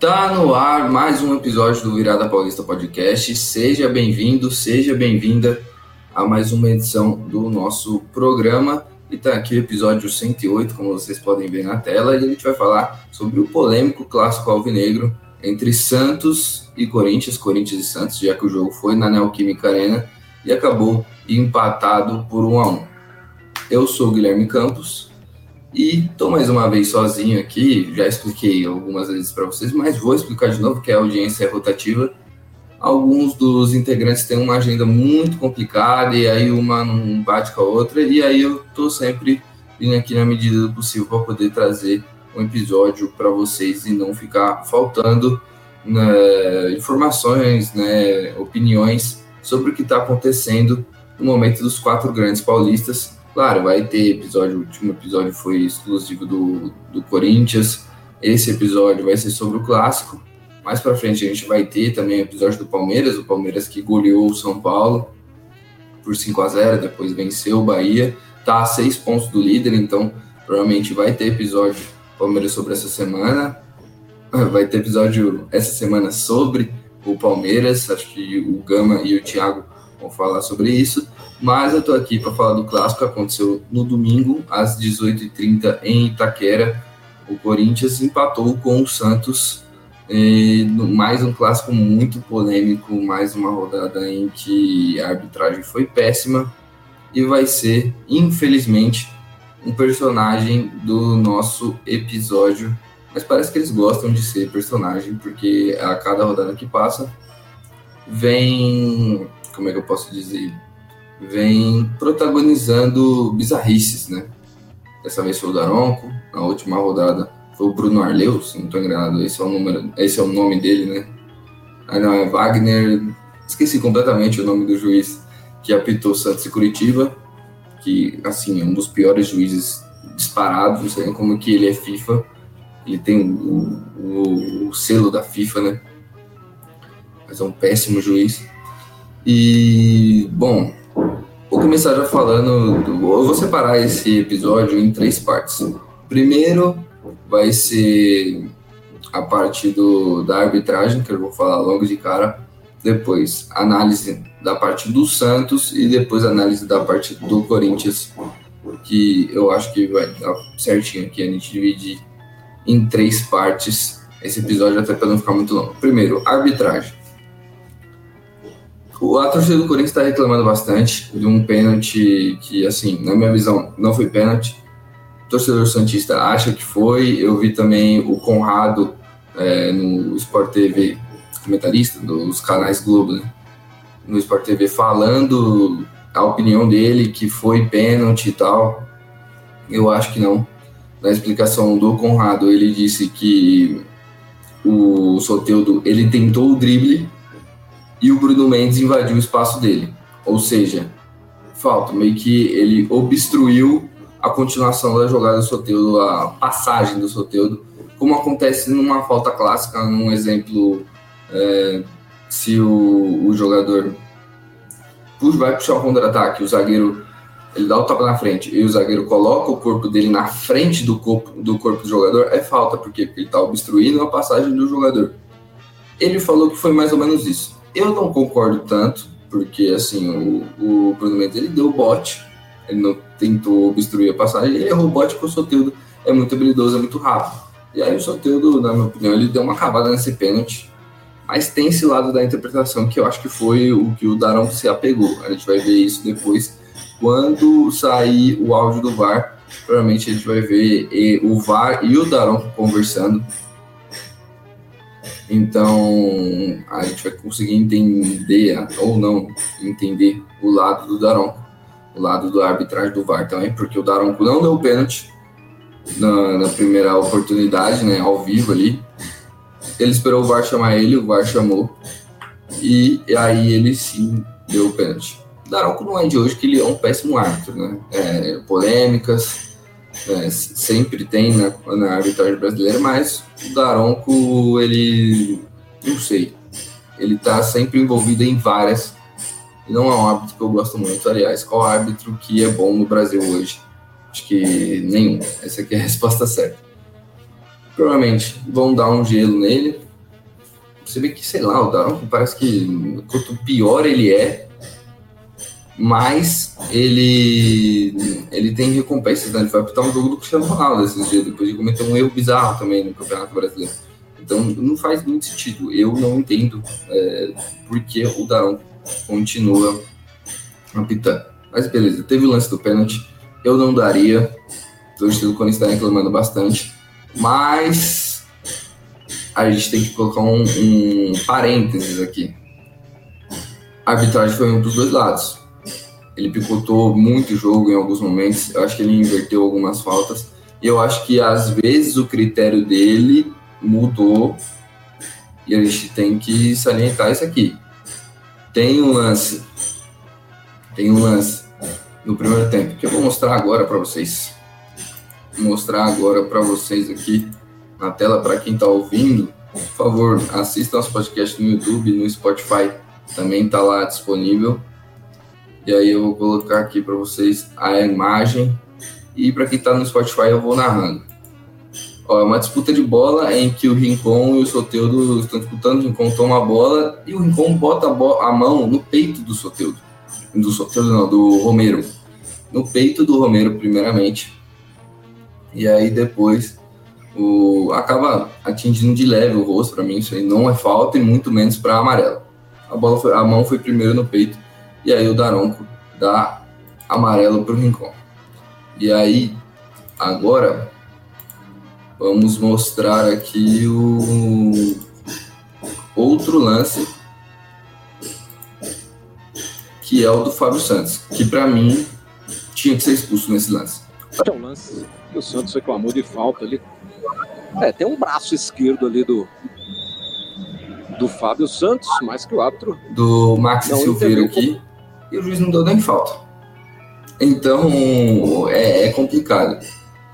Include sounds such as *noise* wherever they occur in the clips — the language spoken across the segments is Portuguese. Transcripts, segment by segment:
Tá no ar mais um episódio do Virada Paulista Podcast. Seja bem-vindo, seja bem-vinda a mais uma edição do nosso programa. E tá aqui o episódio 108, como vocês podem ver na tela, e a gente vai falar sobre o polêmico clássico alvinegro entre Santos e Corinthians, Corinthians e Santos, já que o jogo foi na Neoquímica Arena e acabou empatado por 1 a 1. Eu sou o Guilherme Campos, e estou mais uma vez sozinho aqui, já expliquei algumas vezes para vocês, mas vou explicar de novo que a audiência é rotativa. Alguns dos integrantes têm uma agenda muito complicada e aí uma não bate com a outra, e aí eu estou sempre vindo aqui na medida do possível para poder trazer um episódio para vocês e não ficar faltando né, informações, né, opiniões sobre o que está acontecendo no momento dos quatro grandes paulistas Claro, vai ter episódio, o último episódio foi exclusivo do, do Corinthians. Esse episódio vai ser sobre o clássico. Mais para frente a gente vai ter também o episódio do Palmeiras, o Palmeiras que goleou o São Paulo por 5 a 0, depois venceu o Bahia, tá a seis pontos do líder, então provavelmente vai ter episódio Palmeiras sobre essa semana. Vai ter episódio essa semana sobre o Palmeiras, acho que o Gama e o Thiago vão falar sobre isso. Mas eu tô aqui para falar do clássico aconteceu no domingo, às 18h30, em Itaquera. O Corinthians empatou com o Santos. mais um clássico muito polêmico, mais uma rodada em que a arbitragem foi péssima. E vai ser, infelizmente, um personagem do nosso episódio. Mas parece que eles gostam de ser personagem, porque a cada rodada que passa vem. Como é que eu posso dizer? Vem protagonizando bizarrices, né? Dessa vez foi o Daronco, na última rodada foi o Bruno Arleu, se não estou enganado, esse é o número, esse é o nome dele, né? Aí não, é Wagner, esqueci completamente o nome do juiz que apitou Santos e Curitiba, que, assim, é um dos piores juízes disparados, não sei como que ele é FIFA, ele tem o, o, o selo da FIFA, né? Mas é um péssimo juiz. E, bom, Vou começar já falando. Do, eu vou separar esse episódio em três partes. Primeiro vai ser a parte do, da arbitragem, que eu vou falar logo de cara. Depois, análise da parte do Santos e depois análise da parte do Corinthians, que eu acho que vai dar certinho aqui a gente dividir em três partes esse episódio, até para não ficar muito longo. Primeiro, arbitragem. A torcida do Corinthians está reclamando bastante de um pênalti que, assim, na minha visão, não foi pênalti. O torcedor Santista acha que foi. Eu vi também o Conrado é, no Sport TV, comentarista dos canais Globo, né? no Sport TV, falando a opinião dele que foi pênalti e tal. Eu acho que não. Na explicação do Conrado, ele disse que o Soteudo ele tentou o drible e o Bruno Mendes invadiu o espaço dele. Ou seja, falta meio que ele obstruiu a continuação da jogada do Soteudo, a passagem do Soteudo, como acontece numa falta clássica, num exemplo, é, se o, o jogador puxa, vai puxar o contra-ataque, o zagueiro ele dá o tapa na frente e o zagueiro coloca o corpo dele na frente do corpo do, corpo do jogador, é falta, porque ele está obstruindo a passagem do jogador. Ele falou que foi mais ou menos isso. Eu não concordo tanto, porque assim, o, o Bruno Mendes ele deu bote, ele não tentou obstruir a passagem, ele errou o bote porque o Soteldo é muito habilidoso, é muito rápido. E aí o Soteldo, na minha opinião, ele deu uma cavada nesse pênalti. Mas tem esse lado da interpretação que eu acho que foi o que o Darão se apegou. A gente vai ver isso depois. Quando sair o áudio do VAR, provavelmente a gente vai ver o VAR e o Darão conversando então, a gente vai conseguir entender, ou não entender, o lado do Daronco, o lado do arbitragem do VAR também, porque o Daronco não deu pênalti na, na, primeira oportunidade, né, ao vivo ali. Ele esperou o VAR chamar ele, o VAR chamou, e, e aí ele sim deu o pênalti. Daronco não é de hoje que ele é um péssimo árbitro, né? É, polêmicas, é, sempre tem na, na arbitragem brasileira, mas o Daronco, ele, não sei, ele tá sempre envolvido em várias, e não é um árbitro que eu gosto muito, aliás, qual árbitro que é bom no Brasil hoje? Acho que nenhum, essa aqui é a resposta certa. Provavelmente vão dar um gelo nele, Você vê que, sei lá, o Daronco parece que quanto pior ele é, mais ele, ele tem recompensas. Né? Ele foi apitar um jogo do Cristiano Ronaldo esses dias, depois de cometer um erro bizarro também no Campeonato Brasileiro. Então não faz muito sentido. Eu não entendo é, por que o Daronco continua apitando. Mas beleza, teve o lance do pênalti. Eu não daria. O torcedor do Corinthians está reclamando bastante. Mas a gente tem que colocar um, um parênteses aqui. A arbitragem foi um dos dois lados. Ele picotou muito o jogo em alguns momentos. Eu acho que ele inverteu algumas faltas. E eu acho que às vezes o critério dele mudou. E a gente tem que salientar isso aqui. Tem um lance. Tem um lance no primeiro tempo que eu vou mostrar agora para vocês. Vou mostrar agora para vocês aqui na tela para quem está ouvindo. Por favor, assista nosso podcast no YouTube, no Spotify, também está lá disponível. E aí eu vou colocar aqui para vocês a imagem. E para quem está no Spotify eu vou narrando. Ó, é uma disputa de bola em que o Rincon e o Soteudo estão disputando. O Rincon toma a bola e o Rincon bota a, a mão no peito do Soteudo. Do Soteudo não, do Romero. No peito do Romero, primeiramente. E aí depois o, acaba atingindo de leve o rosto. Para mim, isso aí não é falta e muito menos para amarelo. A, bola foi, a mão foi primeiro no peito e aí o Daronco dá amarelo para o Rincon. E aí, agora, vamos mostrar aqui o outro lance, que é o do Fábio Santos, que para mim tinha que ser expulso nesse lance. É um lance que o Santos reclamou de falta ali. É, tem um braço esquerdo ali do, do Fábio Santos, mais que o árbitro. Do Max Silveira aqui e o juiz não deu nem falta. Então é, é complicado.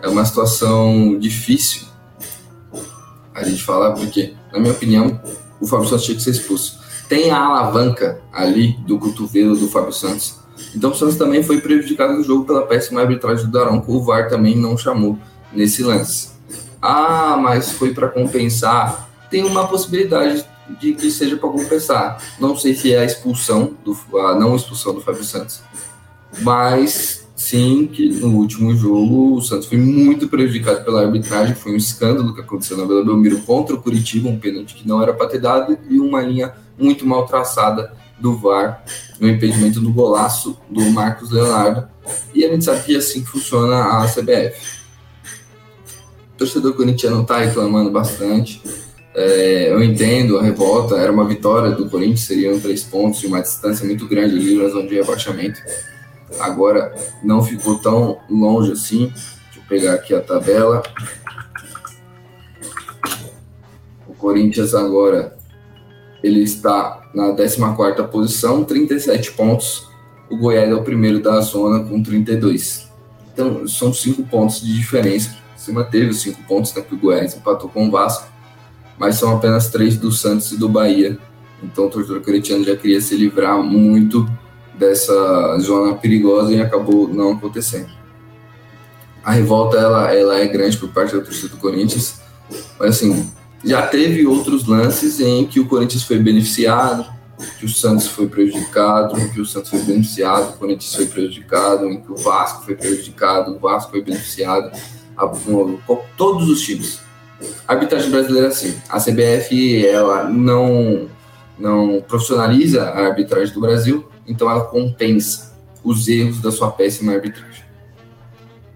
É uma situação difícil a gente falar, porque, na minha opinião, o Fábio Santos tinha que ser expulso. Tem a alavanca ali do cotovelo do Fábio Santos. Então o Santos também foi prejudicado no jogo pela péssima arbitragem do Daronco. O VAR também não chamou nesse lance. Ah, mas foi para compensar. Tem uma possibilidade de que seja para compensar. Não sei se é a expulsão, do, a não expulsão do Fábio Santos, mas sim que no último jogo o Santos foi muito prejudicado pela arbitragem. Foi um escândalo que aconteceu na Vila Belmiro contra o Curitiba, um pênalti que não era para ter dado e uma linha muito mal traçada do VAR no impedimento do golaço do Marcos Leonardo. E a gente sabe que é assim que funciona a CBF. O torcedor corintiano está reclamando bastante é, eu entendo a revolta, era uma vitória do Corinthians, seriam três pontos de uma distância muito grande ali na zona de rebaixamento. Agora não ficou tão longe assim. Deixa eu pegar aqui a tabela. O Corinthians agora ele está na 14 posição, 37 pontos. O Goiás é o primeiro da zona com 32. Então são cinco pontos de diferença. Se manteve os cinco pontos, né, que o Goiás empatou com o Vasco mas são apenas três do Santos e do Bahia. Então o torcedor corintiano já queria se livrar muito dessa zona perigosa e acabou não acontecendo. A revolta ela, ela é grande por parte da torcida do Corinthians, mas assim, já teve outros lances em que o Corinthians foi beneficiado, que o Santos foi prejudicado, que o Santos foi beneficiado, o Corinthians foi prejudicado, em que o Vasco foi prejudicado, o Vasco foi beneficiado, a, todos os times. A arbitragem brasileira, sim. A CBF, ela não, não profissionaliza a arbitragem do Brasil, então ela compensa os erros da sua péssima arbitragem.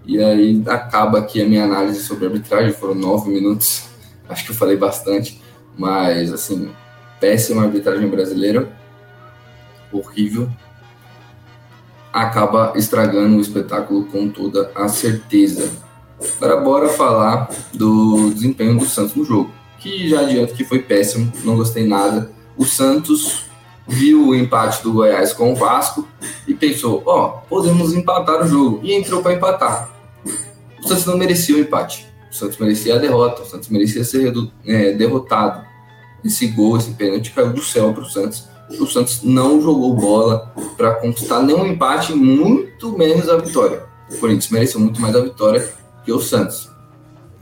E aí acaba aqui a minha análise sobre arbitragem, foram nove minutos, *laughs* acho que eu falei bastante, mas assim, péssima arbitragem brasileira, horrível, acaba estragando o espetáculo com toda a certeza. Agora bora falar do desempenho do Santos no jogo, que já adianto que foi péssimo, não gostei nada. O Santos viu o empate do Goiás com o Vasco e pensou, ó, oh, podemos empatar o jogo, e entrou para empatar. O Santos não merecia o empate, o Santos merecia a derrota, o Santos merecia ser é, derrotado. Esse gol, esse pênalti caiu do céu para o Santos. O Santos não jogou bola para conquistar nenhum empate, muito menos a vitória. O Corinthians mereceu muito mais a vitória o Santos.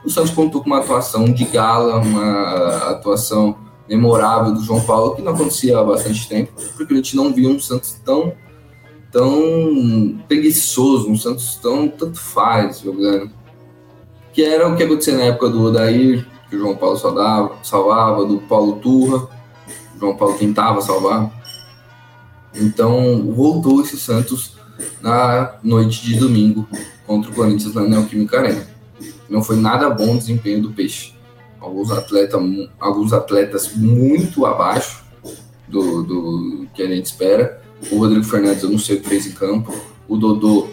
O Santos contou com uma atuação de gala, uma atuação memorável do João Paulo, que não acontecia há bastante tempo, porque a gente não via um Santos tão tão preguiçoso, um Santos tão tanto faz jogando. Que era o que acontecia na época do Odair, que o João Paulo salvava, salvava do Paulo Turra, o João Paulo tentava salvar. Então voltou esse Santos na noite de domingo contra o Corinthians na Neoquímica Arena. Não foi nada bom o desempenho do Peixe. Alguns, atleta, alguns atletas muito abaixo do, do que a gente espera. O Rodrigo Fernandes, eu não sei o que fez em campo. O Dodô,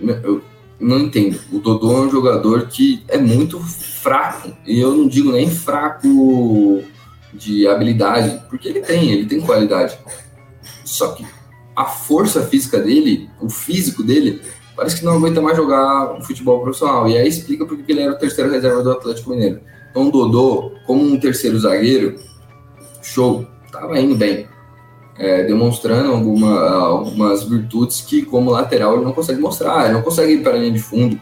eu não entendo. O Dodô é um jogador que é muito fraco. E eu não digo nem fraco de habilidade, porque ele tem, ele tem qualidade. Só que a força física dele, o físico dele, parece que não aguenta mais jogar futebol profissional. E aí explica porque ele era o terceiro reserva do Atlético Mineiro. Então, Dodô, como um terceiro zagueiro, show, tava indo bem. É, demonstrando alguma, algumas virtudes que, como lateral, ele não consegue mostrar. Ele não consegue ir para a linha de fundo.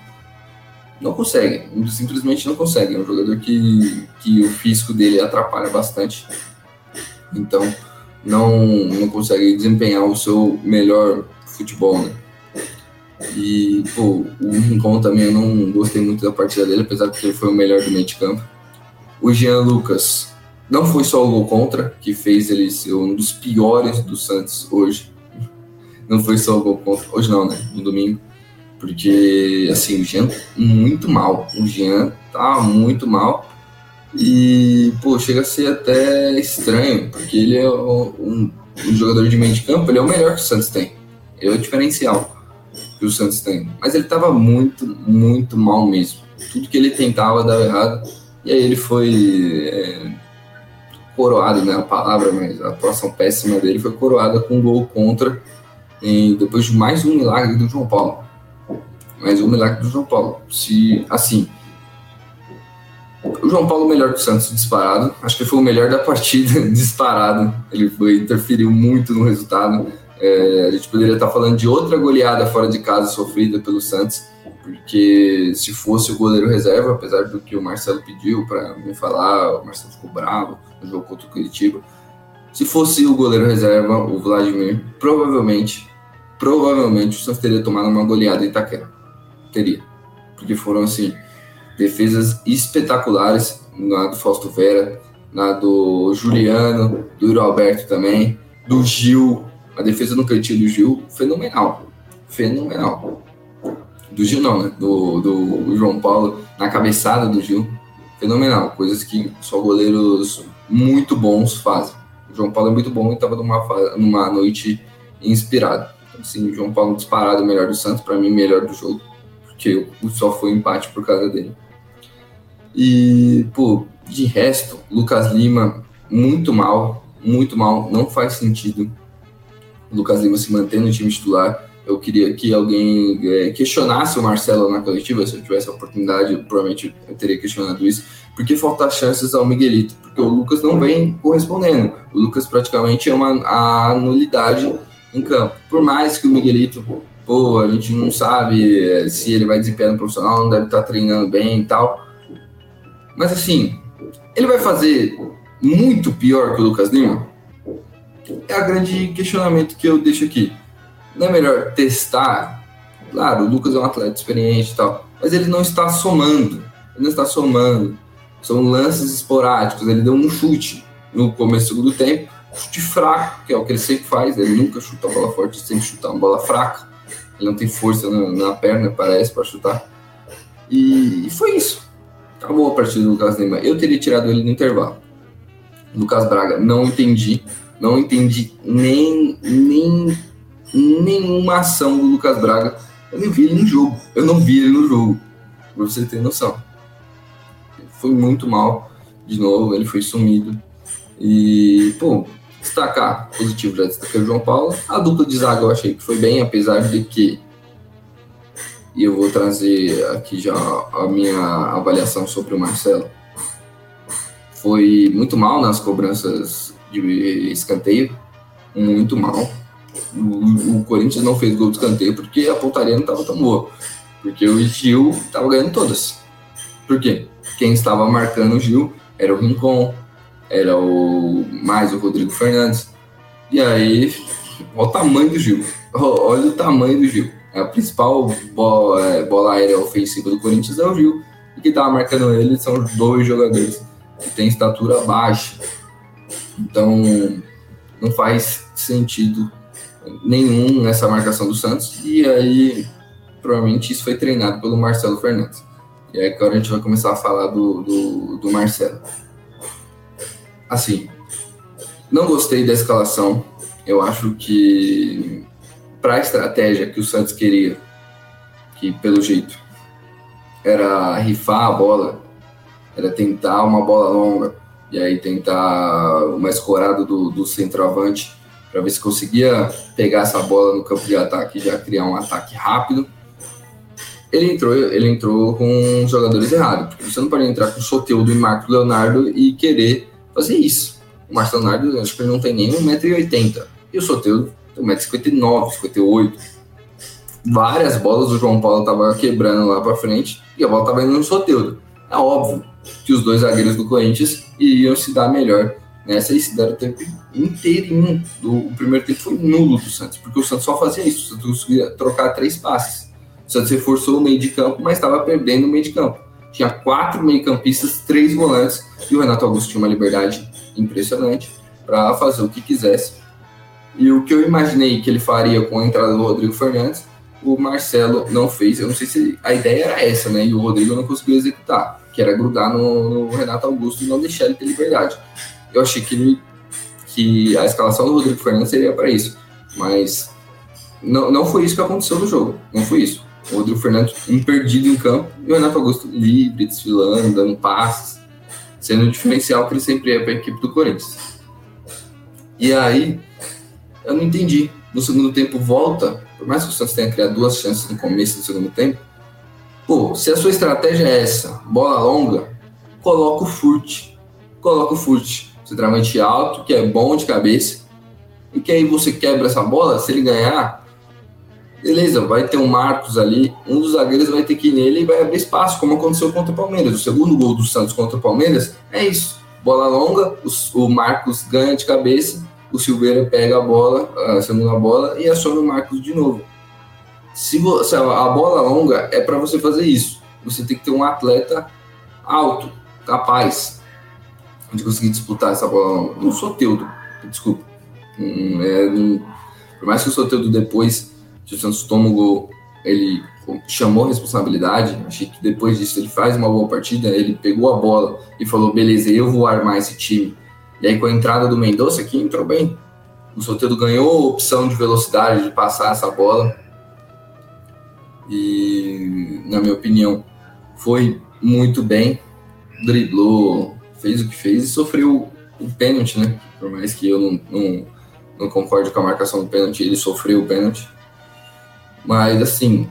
Não consegue, simplesmente não consegue. É um jogador que, que o físico dele atrapalha bastante. Então, não, não consegue desempenhar o seu melhor futebol, né? E, pô, o Rincon também eu não gostei muito da partida dele, apesar de que ele foi o melhor do meio de campo. O Jean Lucas não foi só o gol contra que fez ele ser um dos piores do Santos hoje. Não foi só o gol contra, hoje não, né? No domingo. Porque, assim, o Jean muito mal. O Jean tá muito mal. E, pô, chega a ser até estranho, porque ele é um, um jogador de meio de campo, ele é o melhor que o Santos tem. Ele é o diferencial que o Santos tem. Mas ele tava muito, muito mal mesmo. Tudo que ele tentava dava errado. E aí ele foi é, coroado, né? A palavra, mas a atuação péssima dele foi coroada com um gol contra em, depois de mais um milagre do João Paulo. Mais um milagre do João Paulo. Se, assim, o João Paulo melhor que o Santos disparado. Acho que foi o melhor da partida *laughs* disparado. Ele foi interferiu muito no resultado. É, a gente poderia estar falando de outra goleada fora de casa sofrida pelo Santos, porque se fosse o goleiro reserva, apesar do que o Marcelo pediu para me falar, o Marcelo ficou bravo no jogo contra o Curitiba. Se fosse o goleiro reserva, o Vladimir, provavelmente, provavelmente o Santos teria tomado uma goleada em Itaquera. Teria. Porque foram assim, defesas espetaculares na do Fausto Vera, na do Juliano, do Iro Alberto também, do Gil, a defesa no cantinho do Gil, fenomenal. Fenomenal. Do Gil não, né? Do, do João Paulo, na cabeçada do Gil, fenomenal. Coisas que só goleiros muito bons fazem. O João Paulo é muito bom e estava numa, numa noite inspirada. Então, assim, o João Paulo disparado melhor do Santos, para mim, melhor do jogo. Porque só foi empate por causa dele. E, pô, de resto, Lucas Lima, muito mal, muito mal, não faz sentido. Lucas Lima se manter no time titular. Eu queria que alguém é, questionasse o Marcelo na coletiva, se eu tivesse a oportunidade, provavelmente eu teria questionado isso. Porque falta chances ao Miguelito? Porque o Lucas não vem correspondendo. O Lucas praticamente é uma a nulidade em campo. Por mais que o Miguelito, pô, a gente não sabe é, se ele vai desempenhar no profissional, não deve estar treinando bem e tal mas assim, ele vai fazer muito pior que o Lucas Lima? É o grande questionamento que eu deixo aqui. Não é melhor testar? Claro, o Lucas é um atleta experiente e tal, mas ele não está somando. Ele não está somando. São lances esporádicos. Ele deu um chute no começo do tempo, chute fraco, que é o que ele sempre faz. Ele nunca chuta a bola forte, ele sempre chuta uma bola fraca. Ele não tem força na, na perna, parece, para chutar. E, e foi isso. Acabou a partida do Lucas Lima. Eu teria tirado ele no intervalo. Lucas Braga, não entendi. Não entendi nem, nem nenhuma ação do Lucas Braga. Eu nem vi ele no jogo. Eu não vi ele no jogo. Pra você ter noção. Foi muito mal. De novo, ele foi sumido. E, pô, destacar positivo já destaquei o João Paulo. A dupla de zaga eu achei que foi bem, apesar de que e eu vou trazer aqui já a minha avaliação sobre o Marcelo. Foi muito mal nas cobranças de escanteio, muito mal. O, o Corinthians não fez gol de escanteio porque a pontaria não estava tão boa, porque o Gil estava ganhando todas. Por quê? Quem estava marcando o Gil era o Rincon, era o mais o Rodrigo Fernandes. E aí, olha o tamanho do Gil. Olha o tamanho do Gil. A principal bola, é, bola aérea ofensiva do Corinthians é o Gil. E que estava marcando ele são dois jogadores que têm estatura baixa. Então, não faz sentido nenhum nessa marcação do Santos. E aí, provavelmente, isso foi treinado pelo Marcelo Fernandes. E aí, agora a gente vai começar a falar do, do, do Marcelo. Assim, não gostei da escalação. Eu acho que para a estratégia que o Santos queria, que pelo jeito era rifar a bola, era tentar uma bola longa e aí tentar uma escorada do, do centroavante para ver se conseguia pegar essa bola no campo de ataque e já criar um ataque rápido. Ele entrou, ele entrou com os jogadores errados, porque você não pode entrar com o Soteudo e Marco Leonardo e querer fazer isso. O Marcelo Leonardo, acho que ele não tem nem 1,80m. E o Soteudo tem 1,59m, 58 Várias bolas o João Paulo tava quebrando lá para frente e a bola tava indo no Soteudo. É óbvio que os dois zagueiros do Corinthians iriam se dar melhor nessa e se deram o tempo inteirinho. Do, o primeiro tempo foi nulo do Santos, porque o Santos só fazia isso. O Santos conseguia trocar três passes. O Santos reforçou o meio de campo, mas estava perdendo o meio de campo. Tinha quatro meio-campistas, três volantes, e o Renato Augusto tinha uma liberdade impressionante para fazer o que quisesse. E o que eu imaginei que ele faria com a entrada do Rodrigo Fernandes, o Marcelo não fez. Eu não sei se a ideia era essa, né? E o Rodrigo não conseguiu executar, que era grudar no, no Renato Augusto e não deixar ele ter liberdade. Eu achei que, ele, que a escalação do Rodrigo Fernandes seria para isso, mas não, não foi isso que aconteceu no jogo. Não foi isso o Rodrigo Fernandes perdido em campo e o Renato Augusto livre, desfilando, dando passes, sendo o diferencial que ele sempre é para a equipe do Corinthians. E aí, eu não entendi. No segundo tempo, volta, por mais que o Santos tenha criado duas chances no começo do segundo tempo, pô, se a sua estratégia é essa, bola longa, coloca o furte. Coloca o furte. Centralmente alto, que é bom de cabeça, e que aí você quebra essa bola, se ele ganhar, beleza, vai ter um Marcos ali, um dos zagueiros vai ter que ir nele e vai abrir espaço, como aconteceu contra o Palmeiras. O segundo gol do Santos contra o Palmeiras é isso. Bola longa, o, Marcos ganha de cabeça, o Silveira pega a bola, a segunda bola, e aciona o Marcos de novo. Se, você, a bola longa é para você fazer isso. Você tem que ter um atleta alto, capaz de conseguir disputar essa bola longa. Não sou Teudo, desculpa. Hum, é, não, por mais que o Soteudo depois o Santos toma o gol, ele chamou a responsabilidade. Achei que depois disso ele faz uma boa partida. Ele pegou a bola e falou: beleza, eu vou armar esse time. E aí, com a entrada do Mendonça aqui, entrou bem. O Soteldo ganhou opção de velocidade de passar essa bola. E, na minha opinião, foi muito bem. Driblou, fez o que fez e sofreu o pênalti, né? Por mais que eu não, não, não concorde com a marcação do pênalti, ele sofreu o pênalti. Mas, assim,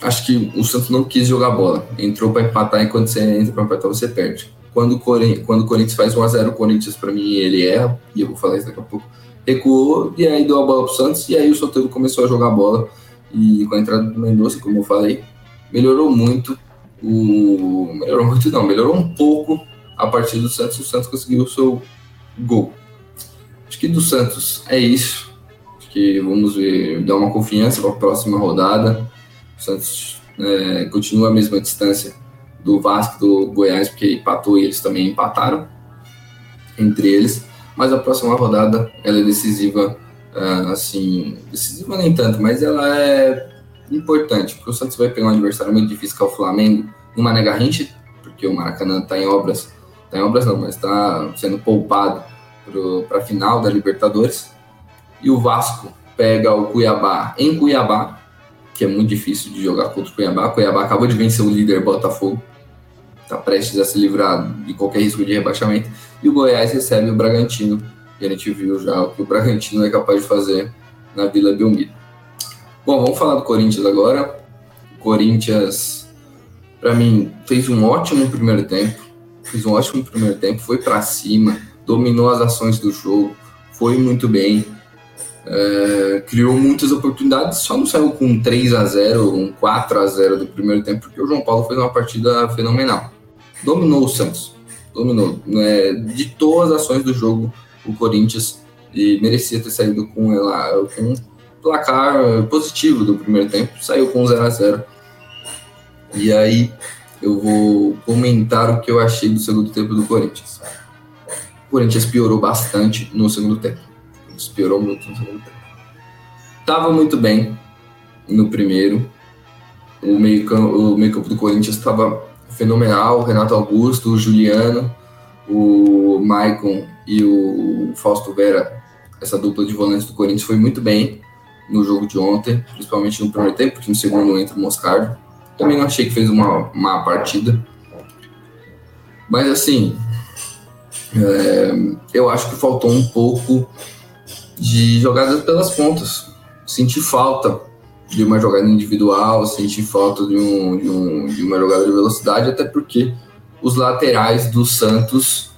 acho que o Santos não quis jogar bola. Entrou para empatar e quando você entra para empatar, você perde. Quando o, Corinthians, quando o Corinthians faz 1x0, o Corinthians, para mim, ele erra, e eu vou falar isso daqui a pouco. Recuou e aí deu a bola pro Santos, e aí o Soteldo começou a jogar bola. E com a entrada do Mendonça, como eu falei, melhorou muito. O... Melhorou muito, não, melhorou um pouco a partir do Santos. O Santos conseguiu o seu gol. Acho que do Santos é isso que vamos ver, dar uma confiança para a próxima rodada. O Santos é, continua a mesma distância do Vasco do Goiás, porque empatou e eles também empataram entre eles. Mas a próxima rodada ela é decisiva, assim, decisiva nem tanto, mas ela é importante, porque o Santos vai pegar um adversário muito difícil que é o Flamengo, no Mané Garrincha, porque o Maracanã está em obras, está em obras não, mas está sendo poupado para a final da Libertadores e o Vasco pega o Cuiabá em Cuiabá, que é muito difícil de jogar contra o Cuiabá. O Cuiabá acabou de vencer o líder Botafogo, está prestes a se livrar de qualquer risco de rebaixamento. E o Goiás recebe o Bragantino, e a gente viu já o que o Bragantino é capaz de fazer na Vila Belmiro. Bom, vamos falar do Corinthians agora. O Corinthians, para mim, fez um ótimo primeiro tempo. Fez um ótimo primeiro tempo, foi para cima, dominou as ações do jogo, foi muito bem é, criou muitas oportunidades, só não saiu com um 3 a 0 um 4 a 0 do primeiro tempo, porque o João Paulo fez uma partida fenomenal. Dominou o Santos. dominou. Né? De todas as ações do jogo, o Corinthians e merecia ter saído com, ela, com um placar positivo do primeiro tempo, saiu com 0 a 0 E aí eu vou comentar o que eu achei do segundo tempo do Corinthians. O Corinthians piorou bastante no segundo tempo. Piorou muito no segundo tempo. Tava muito bem no primeiro. O meio-campo meio do Corinthians estava fenomenal. O Renato Augusto, o Juliano, o Maicon e o Fausto Vera, essa dupla de volantes do Corinthians foi muito bem no jogo de ontem, principalmente no primeiro tempo, porque no segundo entra o Moscardo. Também não achei que fez uma má partida. Mas assim, é, eu acho que faltou um pouco de jogadas pelas pontas. Senti falta de uma jogada individual, senti falta de, um, de, um, de uma jogada de velocidade, até porque os laterais do Santos,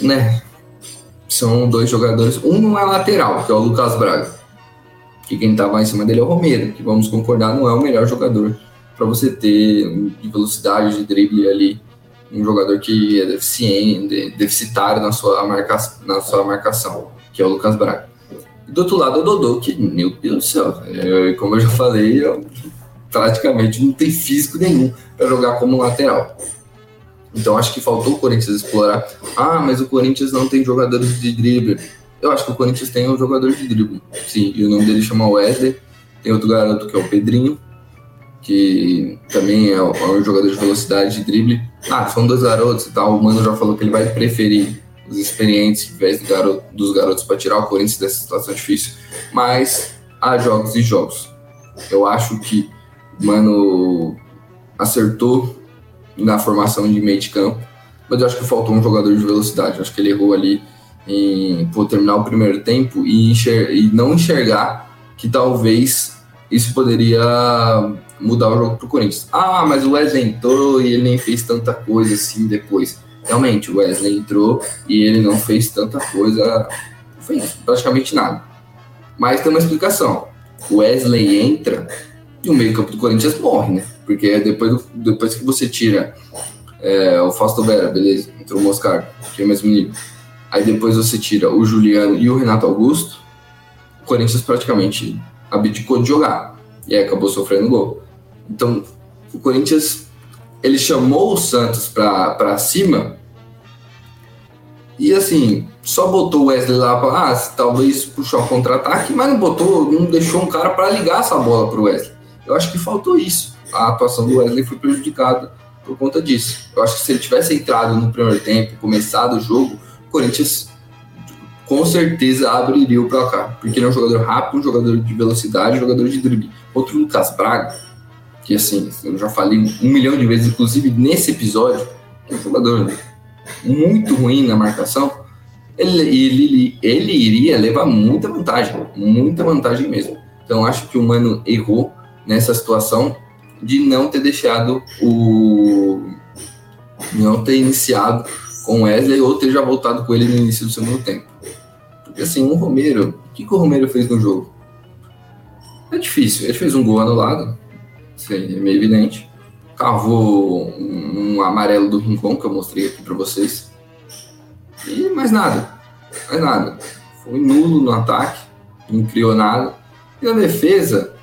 né, são dois jogadores. Um não é lateral, que é o Lucas Braga, que quem estava em cima dele é o Romero, que vamos concordar não é o melhor jogador para você ter de velocidade de drible ali um jogador que é deficiente, deficitário na sua, marca, na sua marcação, que é o Lucas Braga. E do outro lado é o Dodô, que, meu Deus do céu, é, como eu já falei, praticamente não tem físico nenhum para jogar como lateral. Então acho que faltou o Corinthians explorar. Ah, mas o Corinthians não tem jogadores de drible. Eu acho que o Corinthians tem um jogador de drible. Sim, e o nome dele chama Wesley. Tem outro garoto que é o Pedrinho, que também é um jogador de velocidade de drible. Ah, são dois garotos e tal. O Mano já falou que ele vai preferir os experientes em vez dos garotos para tirar o Corinthians dessa situação difícil. Mas há jogos e jogos. Eu acho que o Mano acertou na formação de meio de campo, mas eu acho que faltou um jogador de velocidade. Eu acho que ele errou ali em terminar o primeiro tempo e, enxer e não enxergar que talvez isso poderia mudar o jogo para o Corinthians. Ah, mas o Wesley entrou e ele nem fez tanta coisa assim depois. Realmente, o Wesley entrou e ele não fez tanta coisa, não fez praticamente nada. Mas tem uma explicação. O Wesley entra e o meio-campo do Corinthians morre, né? Porque depois, depois que você tira é, o Fausto Vera, beleza, entrou o Moscar, que é o mesmo nível. Aí depois você tira o Juliano e o Renato Augusto, o Corinthians praticamente abdicou de jogar. E aí acabou sofrendo gol. Então, o Corinthians ele chamou o Santos para cima e assim, só botou o Wesley lá para ah, talvez puxar um contra-ataque, mas não botou, não deixou um cara para ligar essa bola para o Wesley. Eu acho que faltou isso. A atuação do Wesley foi prejudicada por conta disso. Eu acho que se ele tivesse entrado no primeiro tempo, começado o jogo, o Corinthians com certeza abriria o placar, porque ele é um jogador rápido, um jogador de velocidade, um jogador de drible. Outro Lucas Braga, que assim, eu já falei um milhão de vezes, inclusive nesse episódio, é um jogador muito ruim na marcação, ele, ele, ele iria levar muita vantagem, muita vantagem mesmo. Então acho que o Mano errou nessa situação de não ter deixado o. não ter iniciado com Wesley ou ter já voltado com ele no início do segundo tempo. Porque assim, o Romero, o que, que o Romero fez no jogo? É difícil, ele fez um gol anulado, isso aí é meio evidente. Cavou um, um amarelo do Rincon, que eu mostrei aqui para vocês. E mais nada, mais nada. Foi nulo no ataque, não criou nada. E na defesa,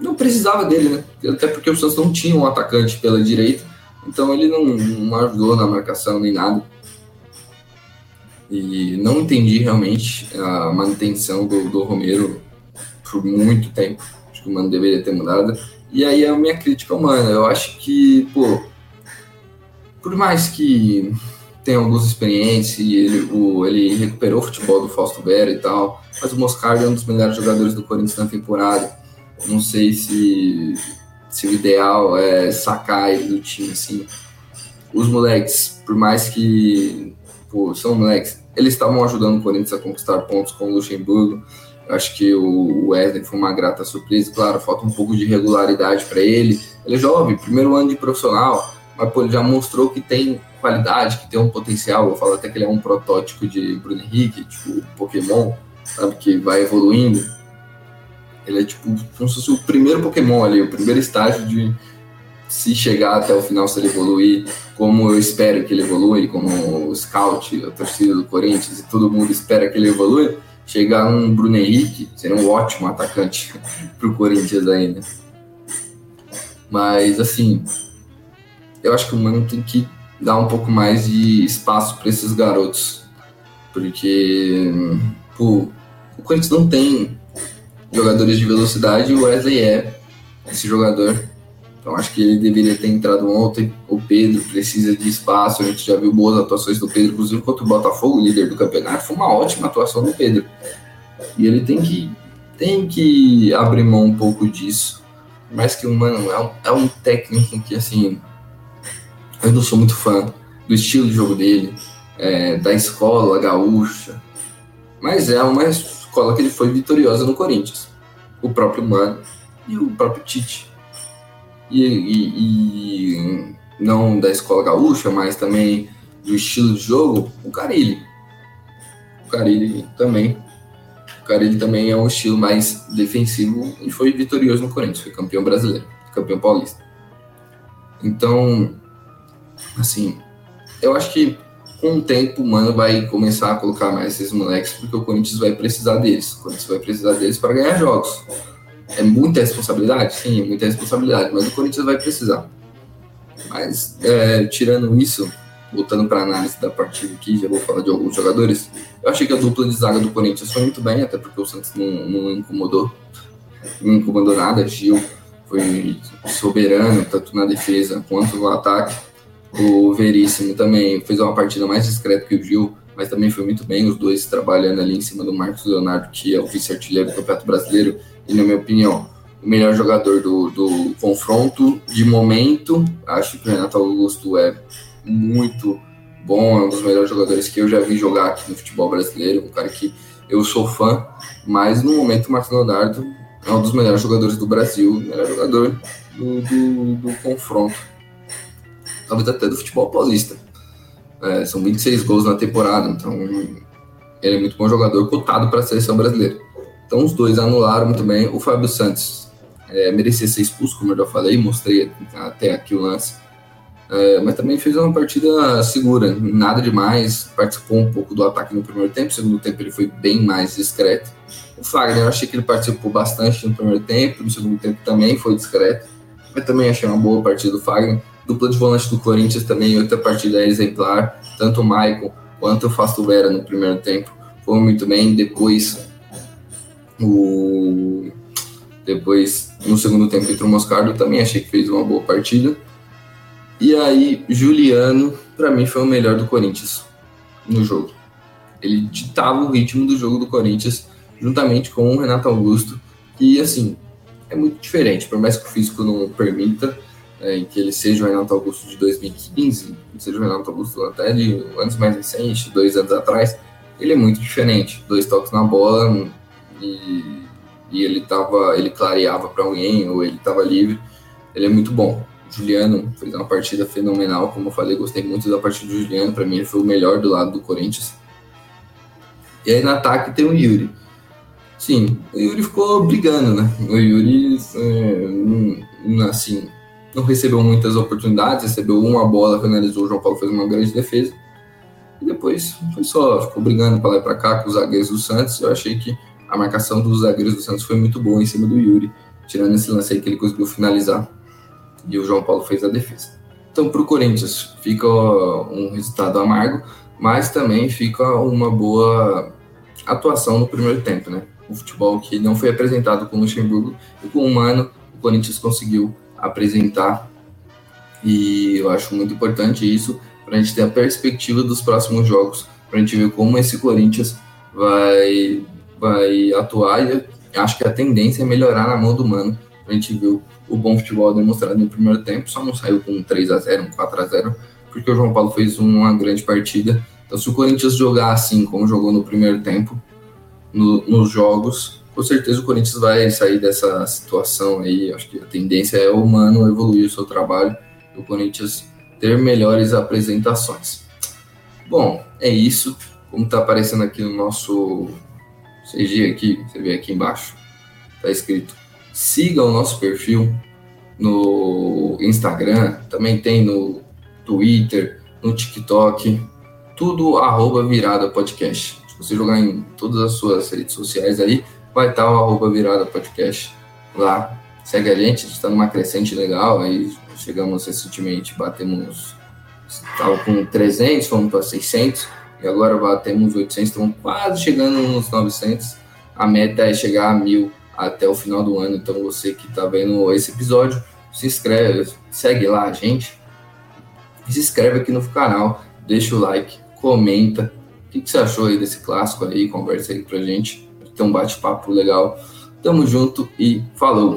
não precisava dele, né? Até porque o Santos não tinha um atacante pela direita, então ele não, não ajudou na marcação nem nada. E não entendi realmente a manutenção do, do Romero por muito tempo. Acho que o Mano deveria ter mudado. E aí a minha crítica ao Mano, eu acho que, pô, por mais que tenha algumas experiências e ele, o, ele recuperou o futebol do Fausto Vera e tal, mas o Moscardo é um dos melhores jogadores do Corinthians na temporada. Não sei se, se o ideal é sacar ele do time, assim. Os moleques, por mais que pô, são moleques, eles estavam ajudando o Corinthians a conquistar pontos com o Luxemburgo. Eu acho que o Wesley foi uma grata surpresa. Claro, falta um pouco de regularidade para ele. Ele é jovem, primeiro ano de profissional, mas pô, ele já mostrou que tem qualidade, que tem um potencial. Eu falo até que ele é um protótipo de Bruno Henrique, tipo Pokémon, sabe, que vai evoluindo. Ele é tipo como se fosse o primeiro Pokémon ali, o primeiro estágio de se chegar até o final, se ele evoluir, como eu espero que ele evolua, e como o scout, a torcida do Corinthians e todo mundo espera que ele evolua, chegar um Bruno Henrique, seria um ótimo atacante *laughs* para o Corinthians ainda. Mas, assim, eu acho que o Mano tem que dar um pouco mais de espaço para esses garotos. Porque pô, o Corinthians não tem jogadores de velocidade e o Wesley é esse jogador. Então acho que ele deveria ter entrado ontem. O Pedro precisa de espaço. A gente já viu boas atuações do Pedro, inclusive contra o Botafogo, líder do campeonato. Foi uma ótima atuação do Pedro. E ele tem que, tem que abrir mão um pouco disso. Mais que Mano é um, é um técnico que, assim, eu não sou muito fã do estilo de jogo dele, é, da escola gaúcha. Mas é uma escola que ele foi vitoriosa no Corinthians. O próprio Mano e o próprio Tite. E, e, e, não da escola gaúcha, mas também do estilo de jogo, o Carilli. O Carilli também. O Carilli também é um estilo mais defensivo e foi vitorioso no Corinthians, foi campeão brasileiro, campeão paulista. Então, assim, eu acho que com o tempo o Mano vai começar a colocar mais esses moleques, porque o Corinthians vai precisar deles. O Corinthians vai precisar deles para ganhar jogos. É muita responsabilidade? Sim, é muita responsabilidade, mas o Corinthians vai precisar. Mas, é, tirando isso, voltando para análise da partida aqui, já vou falar de alguns jogadores. Eu achei que a dupla de zaga do Corinthians foi muito bem, até porque o Santos não, não incomodou. Não incomodou nada. Gil foi soberano, tanto na defesa quanto no ataque. O Veríssimo também fez uma partida mais discreta que o Gil, mas também foi muito bem, os dois trabalhando ali em cima do Marcos Leonardo, que é o vice-artilheiro do Campeonato Brasileiro, e na minha opinião, o melhor jogador do, do confronto de momento. Acho que o Renato Augusto é muito bom, é um dos melhores jogadores que eu já vi jogar aqui no futebol brasileiro, um cara que eu sou fã, mas no momento o Marcos Leonardo é um dos melhores jogadores do Brasil, melhor jogador do, do, do confronto talvez até do futebol paulista. É, são 26 gols na temporada, então ele é muito bom jogador, cotado para a seleção brasileira. Então os dois anularam bem. O Fábio Santos é, merecia ser expulso, como eu já falei, mostrei até aqui o lance. É, mas também fez uma partida segura, nada demais. Participou um pouco do ataque no primeiro tempo, no segundo tempo ele foi bem mais discreto. O Fagner, eu achei que ele participou bastante no primeiro tempo, no segundo tempo também foi discreto. Mas também achei uma boa partida do Fagner. Dupla de volante do Corinthians também, outra partida exemplar. Tanto o Maicon quanto o Fasto Vera no primeiro tempo foram muito bem. Depois, o... Depois, no segundo tempo, entrou o Moscardo, também achei que fez uma boa partida. E aí, Juliano, para mim, foi o melhor do Corinthians no jogo. Ele ditava o ritmo do jogo do Corinthians, juntamente com o Renato Augusto, que, assim, é muito diferente, por mais que o físico não permita, é, em que ele seja o Renato Augusto de 2015, seja o Renato Augusto até de anos mais recentes, dois anos atrás, ele é muito diferente. Dois toques na bola e, e ele tava, ele clareava para alguém ou ele estava livre. Ele é muito bom. Juliano fez uma partida fenomenal, como eu falei, gostei muito da partida do Juliano, para mim ele foi o melhor do lado do Corinthians. E aí no ataque tem o Yuri. Sim, o Yuri ficou brigando, né? O Yuri, é, assim, não recebeu muitas oportunidades, recebeu uma bola, finalizou, o João Paulo fez uma grande defesa. E depois foi só, ficou brigando para lá e para cá com os zagueiros do Santos. Eu achei que a marcação dos zagueiros do Santos foi muito boa em cima do Yuri, tirando esse lance aí que ele conseguiu finalizar. E o João Paulo fez a defesa. Então, para o Corinthians, fica um resultado amargo, mas também fica uma boa atuação no primeiro tempo, né? O futebol que não foi apresentado com o Luxemburgo e com o Mano, o Corinthians conseguiu apresentar. E eu acho muito importante isso para a gente ter a perspectiva dos próximos jogos, para a gente ver como esse Corinthians vai, vai atuar. E acho que a tendência é melhorar na mão do Mano. A gente viu o bom futebol demonstrado no primeiro tempo, só não saiu com um 3 a 0 um 4 a 0 porque o João Paulo fez uma grande partida. Então, se o Corinthians jogar assim como jogou no primeiro tempo, no, nos jogos, com certeza o Corinthians vai sair dessa situação aí. Acho que a tendência é o Mano evoluir o seu trabalho o Corinthians ter melhores apresentações. Bom, é isso. Como está aparecendo aqui no nosso CG aqui, você vê aqui embaixo, está escrito siga o nosso perfil no Instagram, também tem no Twitter, no TikTok, tudo arroba virada podcast. Se você jogar em todas as suas redes sociais aí, vai estar o arroba virada podcast lá. Segue a gente, a gente está numa crescente legal, aí chegamos recentemente, batemos, estava com 300, fomos para 600, e agora batemos 800, estamos quase chegando nos 900. A meta é chegar a mil até o final do ano, então você que está vendo esse episódio, se inscreve, segue lá a gente, se inscreve aqui no canal, deixa o like, comenta, o que, que você achou aí desse clássico aí, conversa aí pra gente, tem um bate-papo legal. Tamo junto e falou!